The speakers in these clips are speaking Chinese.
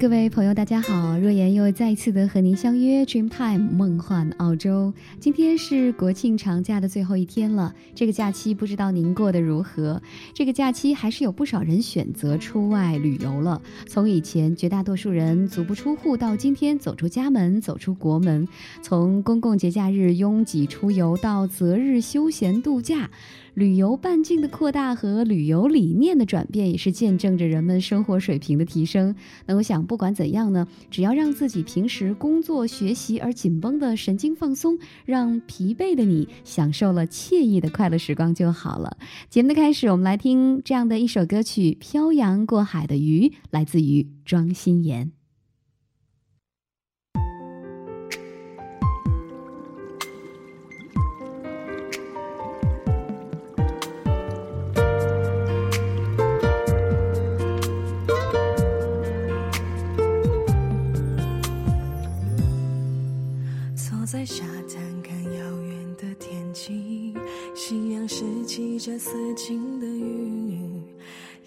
各位朋友，大家好！若言又再一次的和您相约 Dream Time 梦幻澳洲。今天是国庆长假的最后一天了，这个假期不知道您过得如何？这个假期还是有不少人选择出外旅游了。从以前绝大多数人足不出户，到今天走出家门、走出国门；从公共节假日拥挤出游，到择日休闲度假。旅游半径的扩大和旅游理念的转变，也是见证着人们生活水平的提升。那我想，不管怎样呢，只要让自己平时工作学习而紧绷的神经放松，让疲惫的你享受了惬意的快乐时光就好了。节目的开始，我们来听这样的一首歌曲《漂洋过海的鱼》，来自于庄心妍。在沙滩看遥远的天际，夕阳拾起这似锦的云。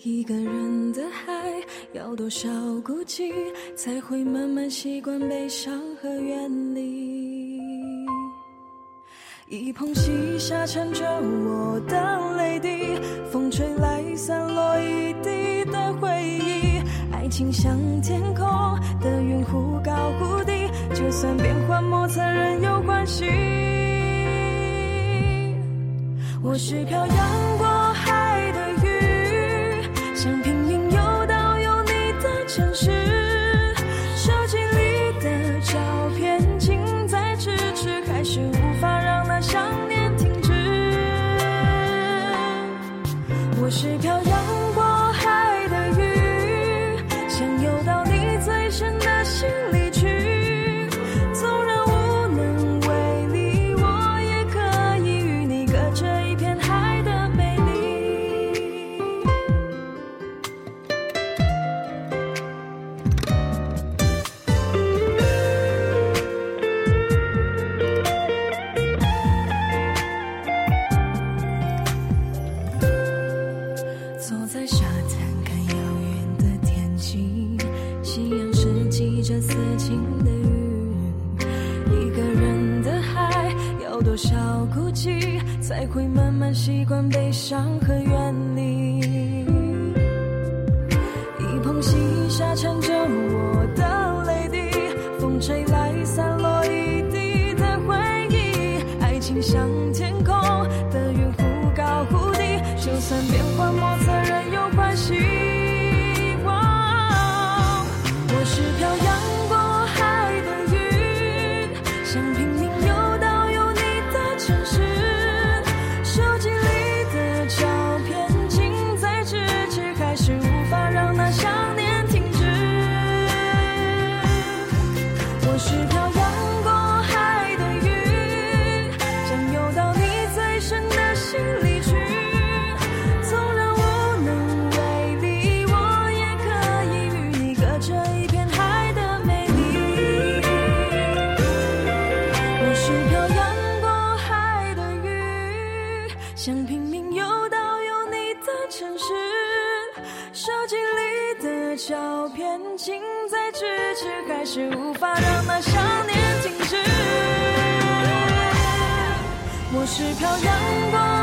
一个人的海，要多少孤寂，才会慢慢习惯悲伤和远离？一捧细沙缠着我的泪滴，风吹来散落一地的回忆。爱情像天空的云，忽高忽低。就算变幻莫测，仍有关系。我是飘洋过海的鱼，想我是漂洋过海。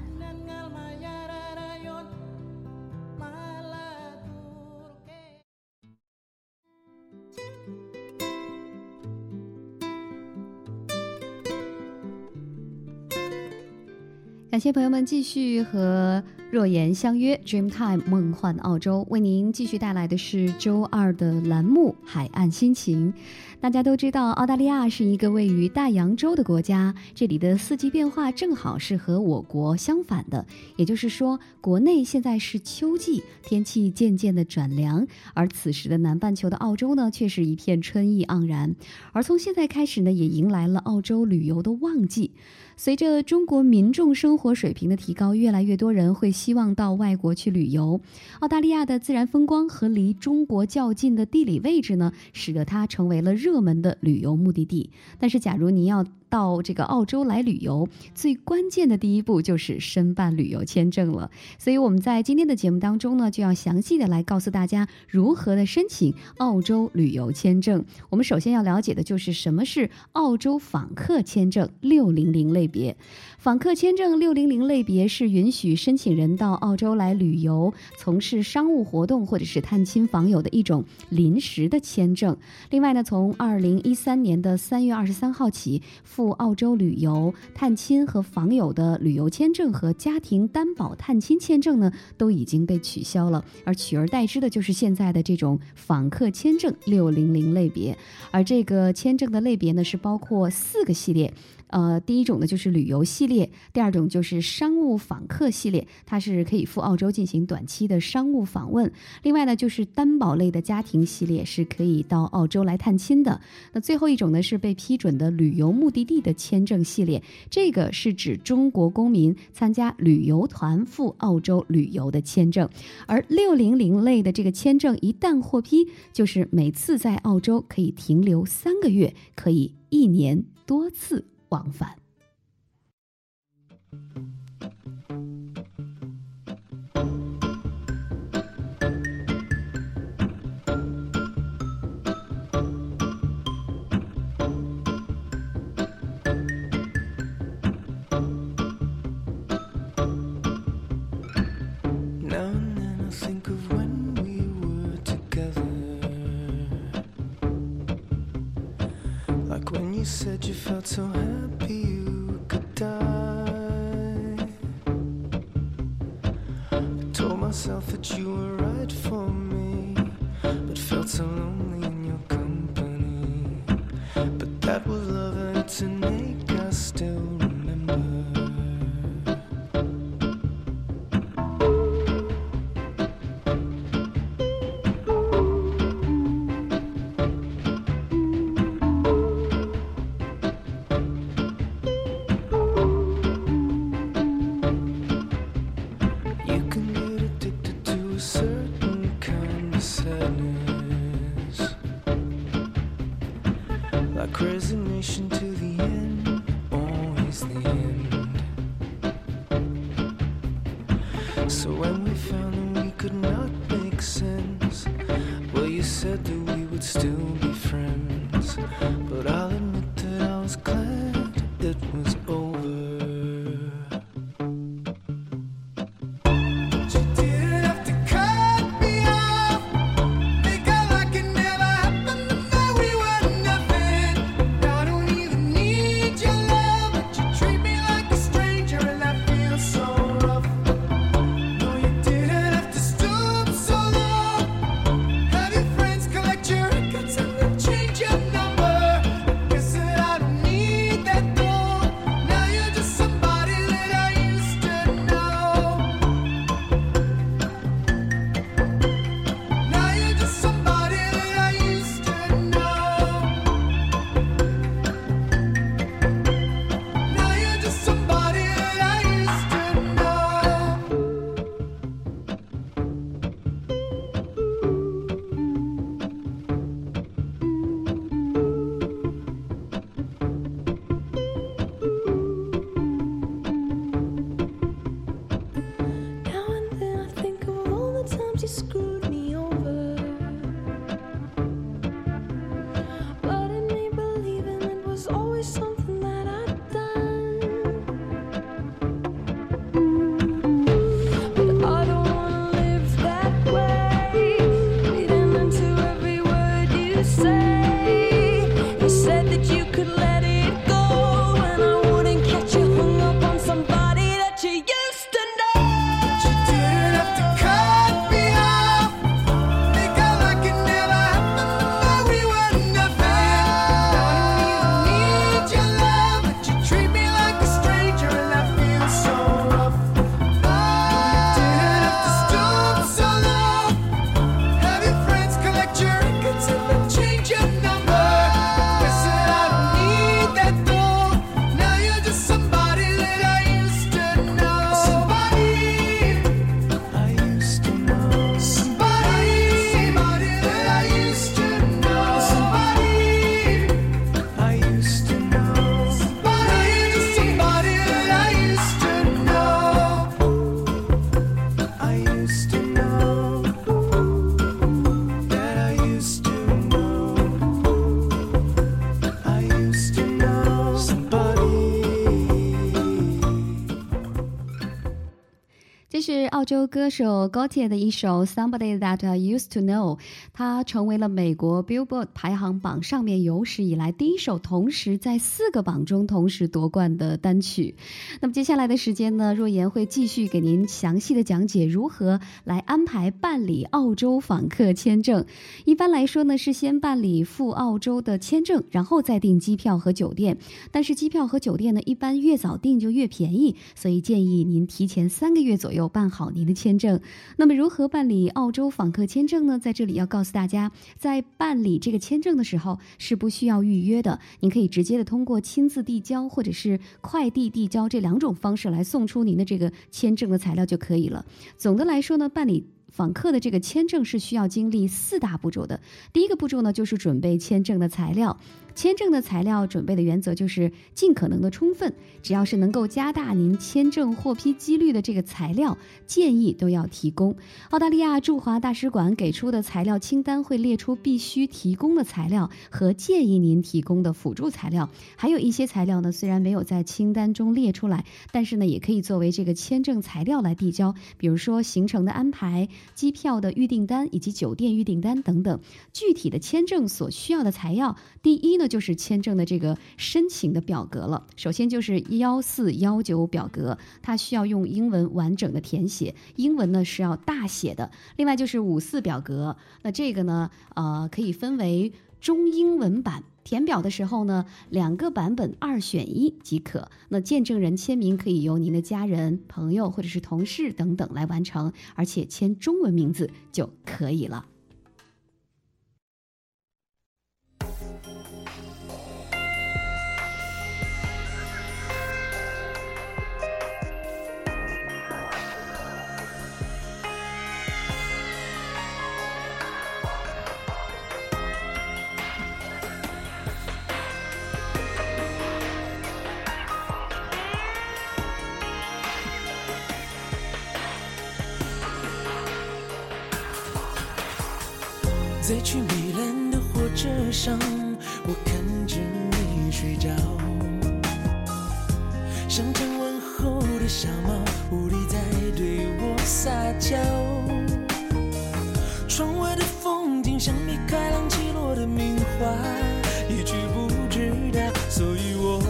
谢朋友们继续和若言相约，Dreamtime 梦幻澳洲为您继续带来的是周二的栏目《海岸心情》。大家都知道，澳大利亚是一个位于大洋洲的国家，这里的四季变化正好是和我国相反的。也就是说，国内现在是秋季，天气渐渐的转凉，而此时的南半球的澳洲呢，却是一片春意盎然。而从现在开始呢，也迎来了澳洲旅游的旺季。随着中国民众生活水平的提高，越来越多人会希望到外国去旅游。澳大利亚的自然风光和离中国较近的地理位置呢，使得它成为了热门的旅游目的地。但是，假如您要到这个澳洲来旅游，最关键的第一步就是申办旅游签证了。所以我们在今天的节目当中呢，就要详细的来告诉大家如何的申请澳洲旅游签证。我们首先要了解的就是什么是澳洲访客签证六零零类别。访客签证六零零类别是允许申请人到澳洲来旅游、从事商务活动或者是探亲访友的一种临时的签证。另外呢，从二零一三年的三月二十三号起，澳洲旅游、探亲和访友的旅游签证和家庭担保探亲签证呢，都已经被取消了，而取而代之的就是现在的这种访客签证六零零类别。而这个签证的类别呢，是包括四个系列。呃，第一种呢就是旅游系列，第二种就是商务访客系列，它是可以赴澳洲进行短期的商务访问。另外呢，就是担保类的家庭系列，是可以到澳洲来探亲的。那最后一种呢是被批准的旅游目的地的签证系列，这个是指中国公民参加旅游团赴澳洲旅游的签证。而六零零类的这个签证一旦获批，就是每次在澳洲可以停留三个月，可以一年多次。往返。But that was loving to make us still to 澳洲歌手 Gotye 的一首《Somebody That I Used to Know》，它成为了美国 Billboard 排行榜上面有史以来第一首同时在四个榜中同时夺冠的单曲。那么接下来的时间呢，若言会继续给您详细的讲解如何来安排办理澳洲访客签证。一般来说呢，是先办理赴澳洲的签证，然后再订机票和酒店。但是机票和酒店呢，一般越早订就越便宜，所以建议您提前三个月左右办好您的签证。那么如何办理澳洲访客签证呢？在这里要告诉大家，在办理这个签证的时候是不需要预约的，您可以直接的通过亲自递交或者是快递递交这两种方式来送出您的这个签证的材料就可以了。总的来说呢，办理。访客的这个签证是需要经历四大步骤的。第一个步骤呢，就是准备签证的材料。签证的材料准备的原则就是尽可能的充分，只要是能够加大您签证获批几率的这个材料，建议都要提供。澳大利亚驻华大使馆给出的材料清单会列出必须提供的材料和建议您提供的辅助材料，还有一些材料呢，虽然没有在清单中列出来，但是呢，也可以作为这个签证材料来递交，比如说行程的安排、机票的预订单以及酒店预订单等等。具体的签证所需要的材料，第一呢就是签证的这个申请的表格了。首先就是幺四幺九表格，它需要用英文完整的填写，英文呢是要大写的。另外就是五四表格，那这个呢，呃，可以分为中英文版。填表的时候呢，两个版本二选一即可。那见证人签名可以由您的家人、朋友或者是同事等等来完成，而且签中文名字就可以了。在去米兰的火车上，我看着你睡着，像张完后的小猫，无力在对我撒娇。窗外的风景像米开朗基罗的名画，一句不知道，所以我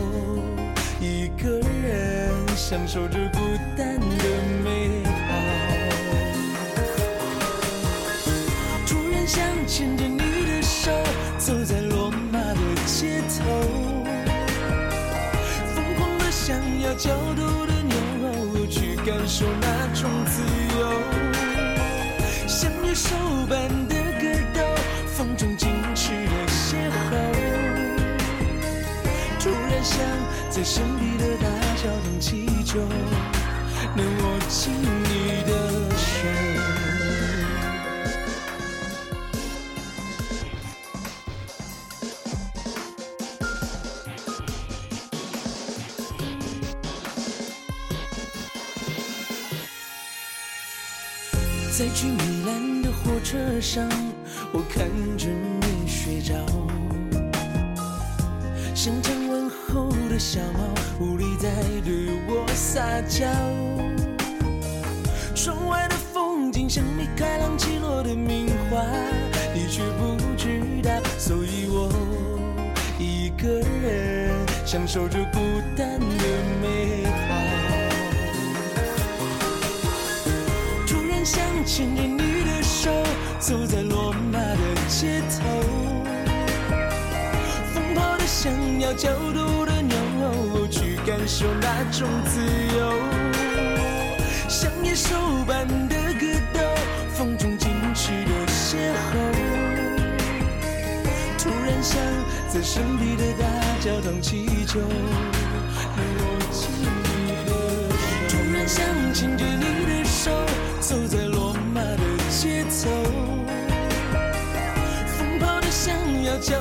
一个人享受着孤单要角度的牛，去感受那种自由。像野兽般的格斗，风中矜持的邂逅。突然想在神秘的大教堂祈求，能握紧撒娇。窗外的风景像米开朗基罗的名画，你却不知道，所以我一个人享受着孤单的美好。突然想牵着你的手，走在罗马的街头，疯跑的想要角度的，感受那种自由，像野兽般的格斗，风中矜持的邂逅。突然想在神秘的大教堂祈求，能握紧你的手。突然想牵着你的手，走在罗马的街头，疯跑的想要叫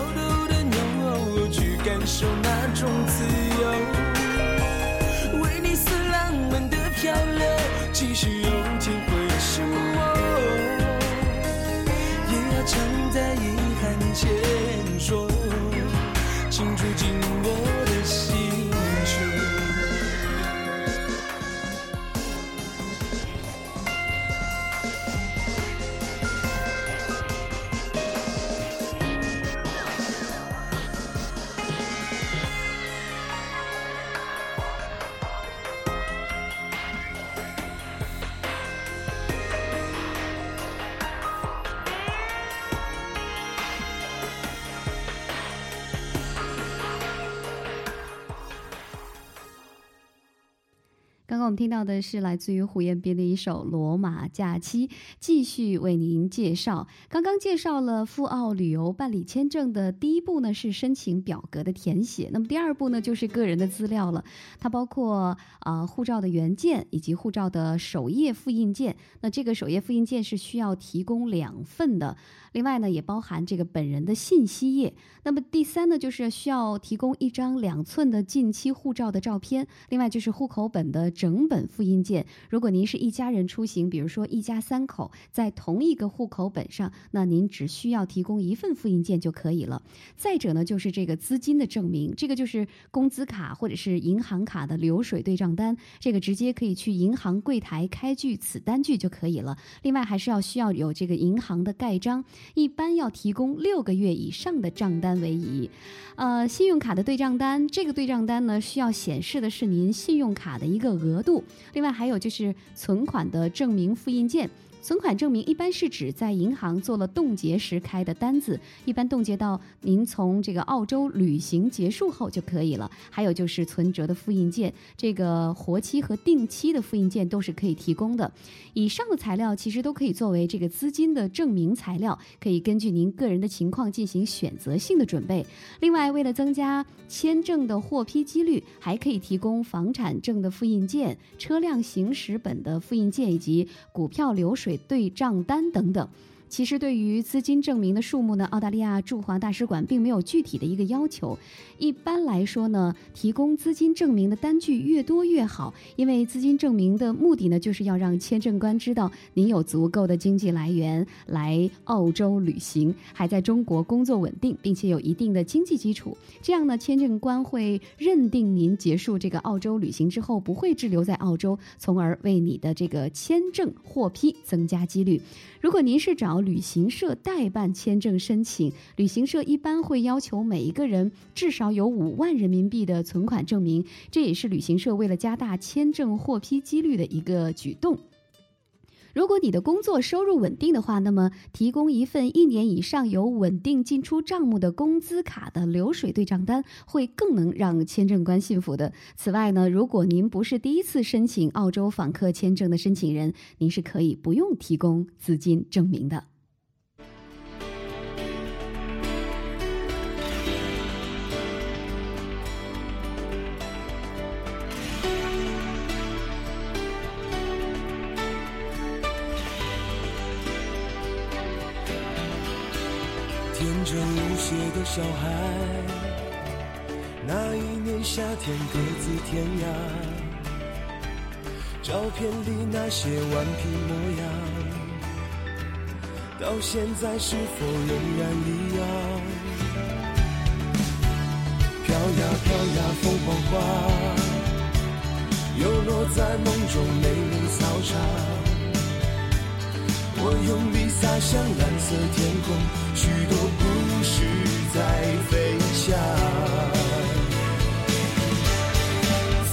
我们听到的是来自于胡彦斌的一首《罗马假期》，继续为您介绍。刚刚介绍了赴澳旅游办理签证的第一步呢是申请表格的填写，那么第二步呢就是个人的资料了，它包括啊、护照的原件以及护照的首页复印件。那这个首页复印件是需要提供两份的，另外呢也包含这个本人的信息页。那么第三呢就是需要提供一张两寸的近期护照的照片，另外就是户口本的整本复印件。如果您是一家人出行，比如说一家三口在同一个户口本上，那您只需要提供一份复印件就可以了。再者呢，就是这个资金的证明，这个就是工资卡或者是银行卡的流水对账单，这个直接可以去银行柜台开具此单据就可以了。另外还是要需要有这个银行的盖章，一般要提供六个月以上的账单为宜。呃，信用卡的对账单，这个对账单呢需要显示的是您信用卡的一个额度，另外还有就是存款的证明复印件。存款证明一般是指在银行做了冻结时开的单子，一般冻结到您从这个澳洲旅行结束后就可以了。还有就是存折的复印件，这个活期和定期的复印件都是可以提供的。以上的材料其实都可以作为这个资金的证明材料，可以根据您个人的情况进行选择性的准备。另外，为了增加签证的获批几率，还可以提供房产证的复印件、车辆行驶本的复印件以及股票流水对账单等等。其实，对于资金证明的数目呢，澳大利亚驻华大使馆并没有具体的一个要求。一般来说呢，提供资金证明的单据越多越好，因为资金证明的目的呢，就是要让签证官知道您有足够的经济来源来澳洲旅行，还在中国工作稳定，并且有一定的经济基础。这样呢，签证官会认定您结束这个澳洲旅行之后不会滞留在澳洲，从而为你的这个签证获批增加几率。如果您是找旅行社代办签证申请，旅行社一般会要求每一个人至少有五万人民币的存款证明，这也是旅行社为了加大签证获批几率的一个举动。如果你的工作收入稳定的话，那么提供一份一年以上有稳定进出账目的工资卡的流水对账单，会更能让签证官信服的。此外呢，如果您不是第一次申请澳洲访客签证的申请人，您是可以不用提供资金证明的。小孩，那一年夏天各自天涯，照片里那些顽皮模样，到现在是否仍然一样？飘呀飘呀凤凰花，又落在梦中美丽操场。我用力洒向蓝色天空，许多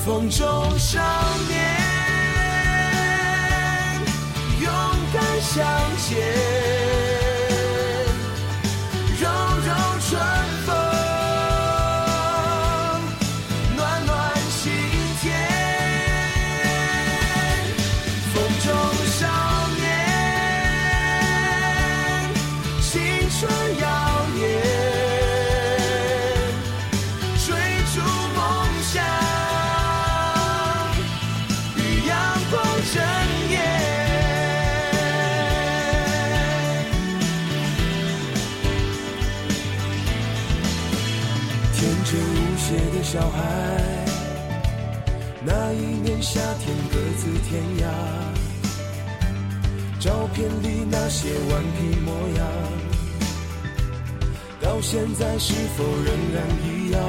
梦中少年，勇敢向前，别的小孩。那一年夏天各自天涯，照片里那些顽皮模样，到现在是否仍然一样？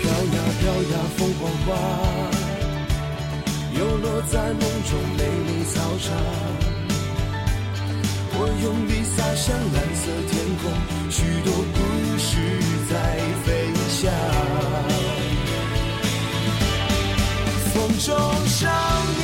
飘呀飘呀凤凰花，又落在梦中美丽操场。我用力洒向蓝色天空，许多故事在飞翔。风中少年，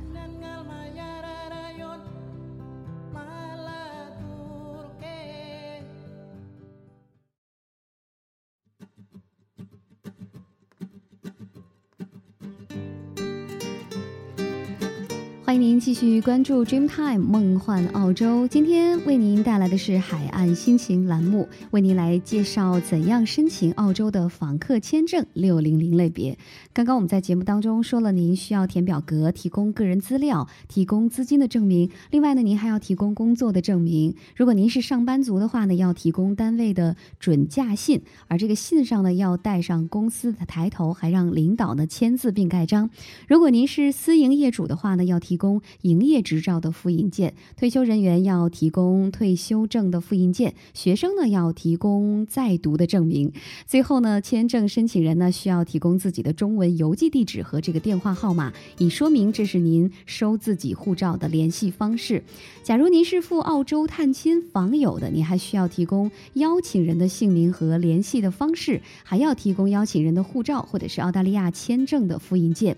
继续关注 Dreamtime 梦幻澳洲。今天为您带来的是海岸心情栏目，为您来介绍怎样申请澳洲的访客签证六零零类别。刚刚我们在节目当中说了，您需要填表格，提供个人资料，提供资金的证明。另外呢，您还要提供工作的证明。如果您是上班族的话呢，要提供单位的准假信，而这个信上呢要带上公司的抬头，还让领导呢签字并盖章。如果您是私营业主的话呢，要提供营业执照的复印件；退休人员要提供退休证的复印件；学生呢要提供在读的证明。最后呢，签证申请人呢需要提供自己的中文邮寄地址和这个电话号码，以说明这是您收自己护照的联系方式。假如您是赴澳洲探亲访友的，您还需要提供邀请人的姓名和联系的方式，还要提供邀请人的护照或者是澳大利亚签证的复印件。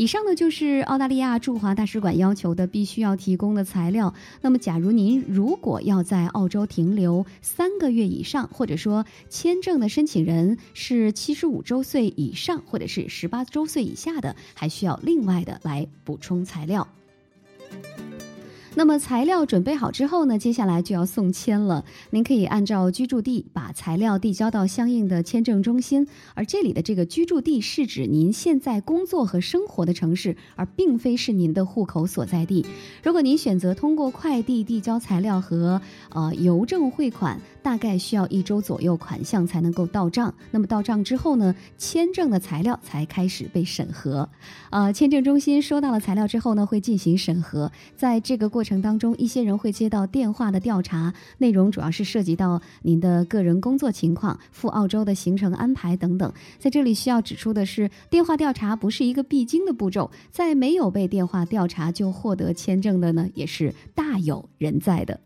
以上呢就是澳大利亚驻华大使馆要求的必须要提供的材料。那么，假如您如果要在澳洲停留三个月以上，或者说签证的申请人是七十五周岁以上，或者是十八周岁以下的，还需要另外的来补充材料。那么材料准备好之后呢，接下来就要送签了。您可以按照居住地把材料递交到相应的签证中心，而这里的这个居住地是指您现在工作和生活的城市，而并非是您的户口所在地。如果您选择通过快递递交材料和呃邮政汇款，大概需要一周左右款项才能够到账。那么到账之后呢，签证的材料才开始被审核。呃，签证中心收到了材料之后呢，会进行审核。在这个过过程当中，一些人会接到电话的调查，内容主要是涉及到您的个人工作情况、赴澳洲的行程安排等等。在这里需要指出的是，电话调查不是一个必经的步骤，在没有被电话调查就获得签证的呢，也是大有人在的。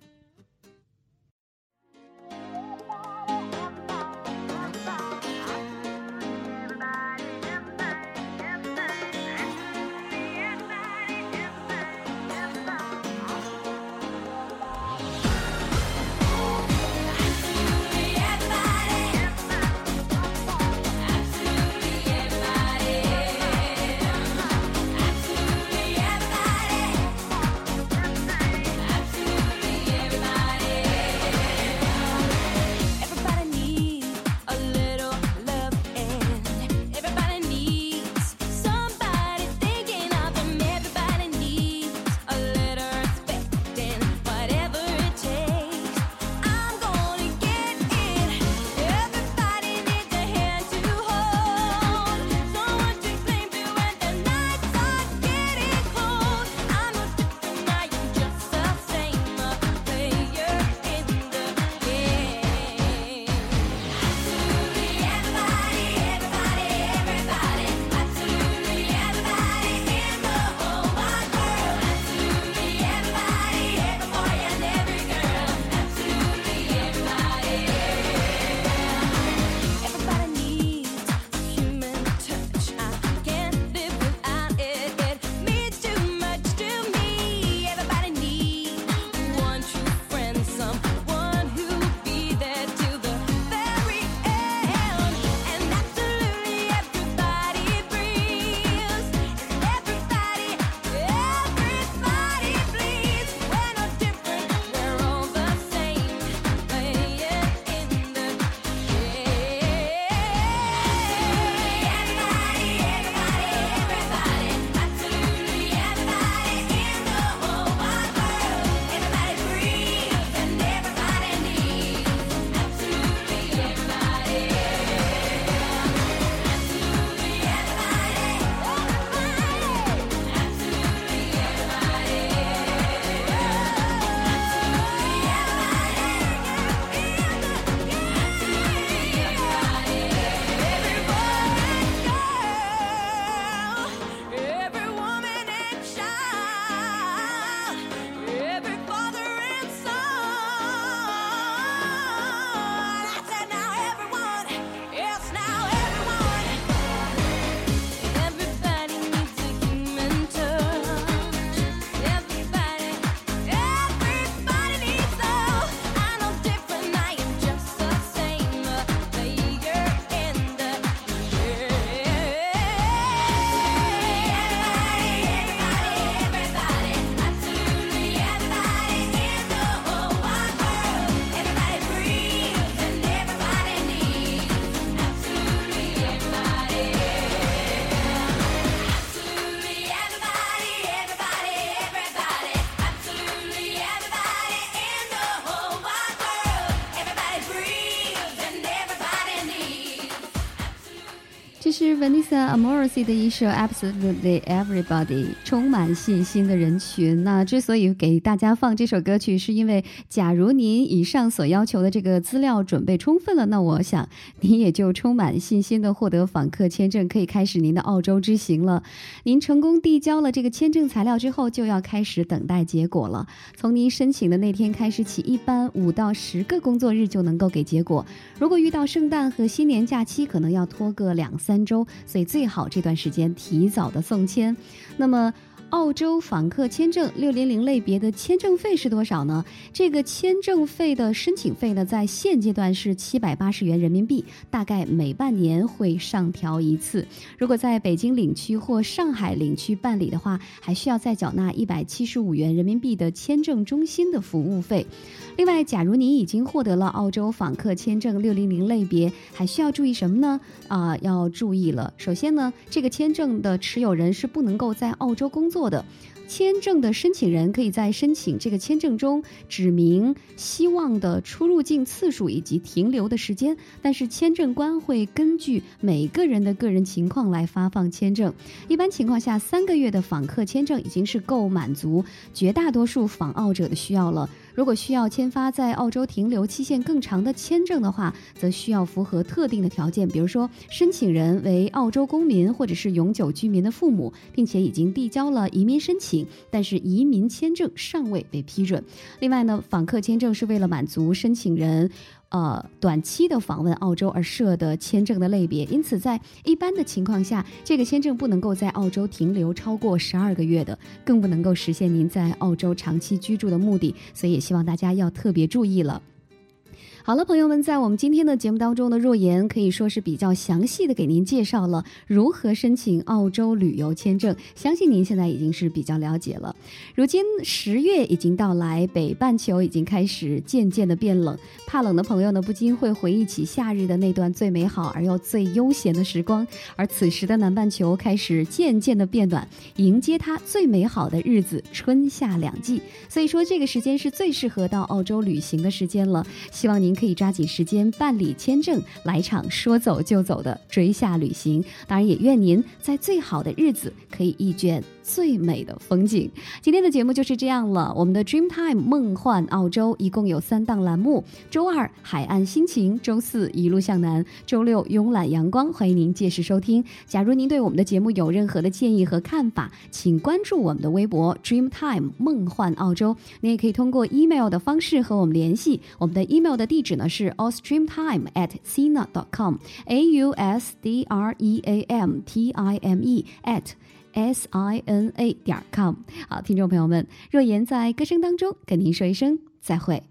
Amorosi 的一首 Absolutely Everybody，充满信心的人群。那之所以给大家放这首歌曲，是因为假如您以上所要求的这个资料准备充分了，那我想您也就充满信心的获得访客签证，可以开始您的澳洲之行了。您成功递交了这个签证材料之后，就要开始等待结果了。从您申请的那天开始起，一般五到十个工作日就能够给结果。如果遇到圣诞和新年假期，可能要拖个两三周，所以最好这段时间提早的送签。那么。澳洲访客签证六零零类别的签证费是多少呢？这个签证费的申请费呢，在现阶段是七百八十元人民币，大概每半年会上调一次。如果在北京领区或上海领区办理的话，还需要再缴纳一百七十五元人民币的签证中心的服务费。另外，假如您已经获得了澳洲访客签证六零零类别，还需要注意什么呢？啊、要注意了。首先呢，这个签证的持有人是不能够在澳洲工作的。签证的申请人可以在申请这个签证中指明希望的出入境次数以及停留的时间，但是签证官会根据每个人的个人情况来发放签证。一般情况下，三个月的访客签证已经是够满足绝大多数访澳者的需要了。如果需要签发在澳洲停留期限更长的签证的话，则需要符合特定的条件，比如说申请人为澳洲公民或者是永久居民的父母，并且已经递交了移民申请，但是移民签证尚未被批准。另外呢，访客签证是为了满足申请人。呃，短期的访问澳洲而设的签证的类别，因此在一般的情况下，这个签证不能够在澳洲停留超过十二个月的，更不能够实现您在澳洲长期居住的目的，所以也希望大家要特别注意了。好了，朋友们，在我们今天的节目当中呢，若言可以说是比较详细的给您介绍了如何申请澳洲旅游签证，相信您现在已经是比较了解了。如今十月已经到来，北半球已经开始渐渐的变冷，怕冷的朋友呢，不禁会回忆起夏日的那段最美好而又最悠闲的时光。而此时的南半球开始渐渐的变暖，迎接它最美好的日子——春夏两季。所以说，这个时间是最适合到澳洲旅行的时间了。希望您可以抓紧时间办理签证，来场说走就走的追夏旅行。当然，也愿您在最好的日子可以一卷最美的风景。今天的节目就是这样了。我们的 Dreamtime 梦幻澳洲一共有三档栏目：周二海岸心情，周四一路向南，周六慵懒阳光。欢迎您届时收听。假如您对我们的节目有任何的建议和看法，请关注我们的微博 Dreamtime 梦幻澳洲。您也可以通过 email 的方式和我们联系。我们的 email 的地址呢是 australiantime at sina dot com，a u s d r e a m t i m e at s i n a 点 com。好，听众朋友们，若言在歌声当中跟您说一声再会。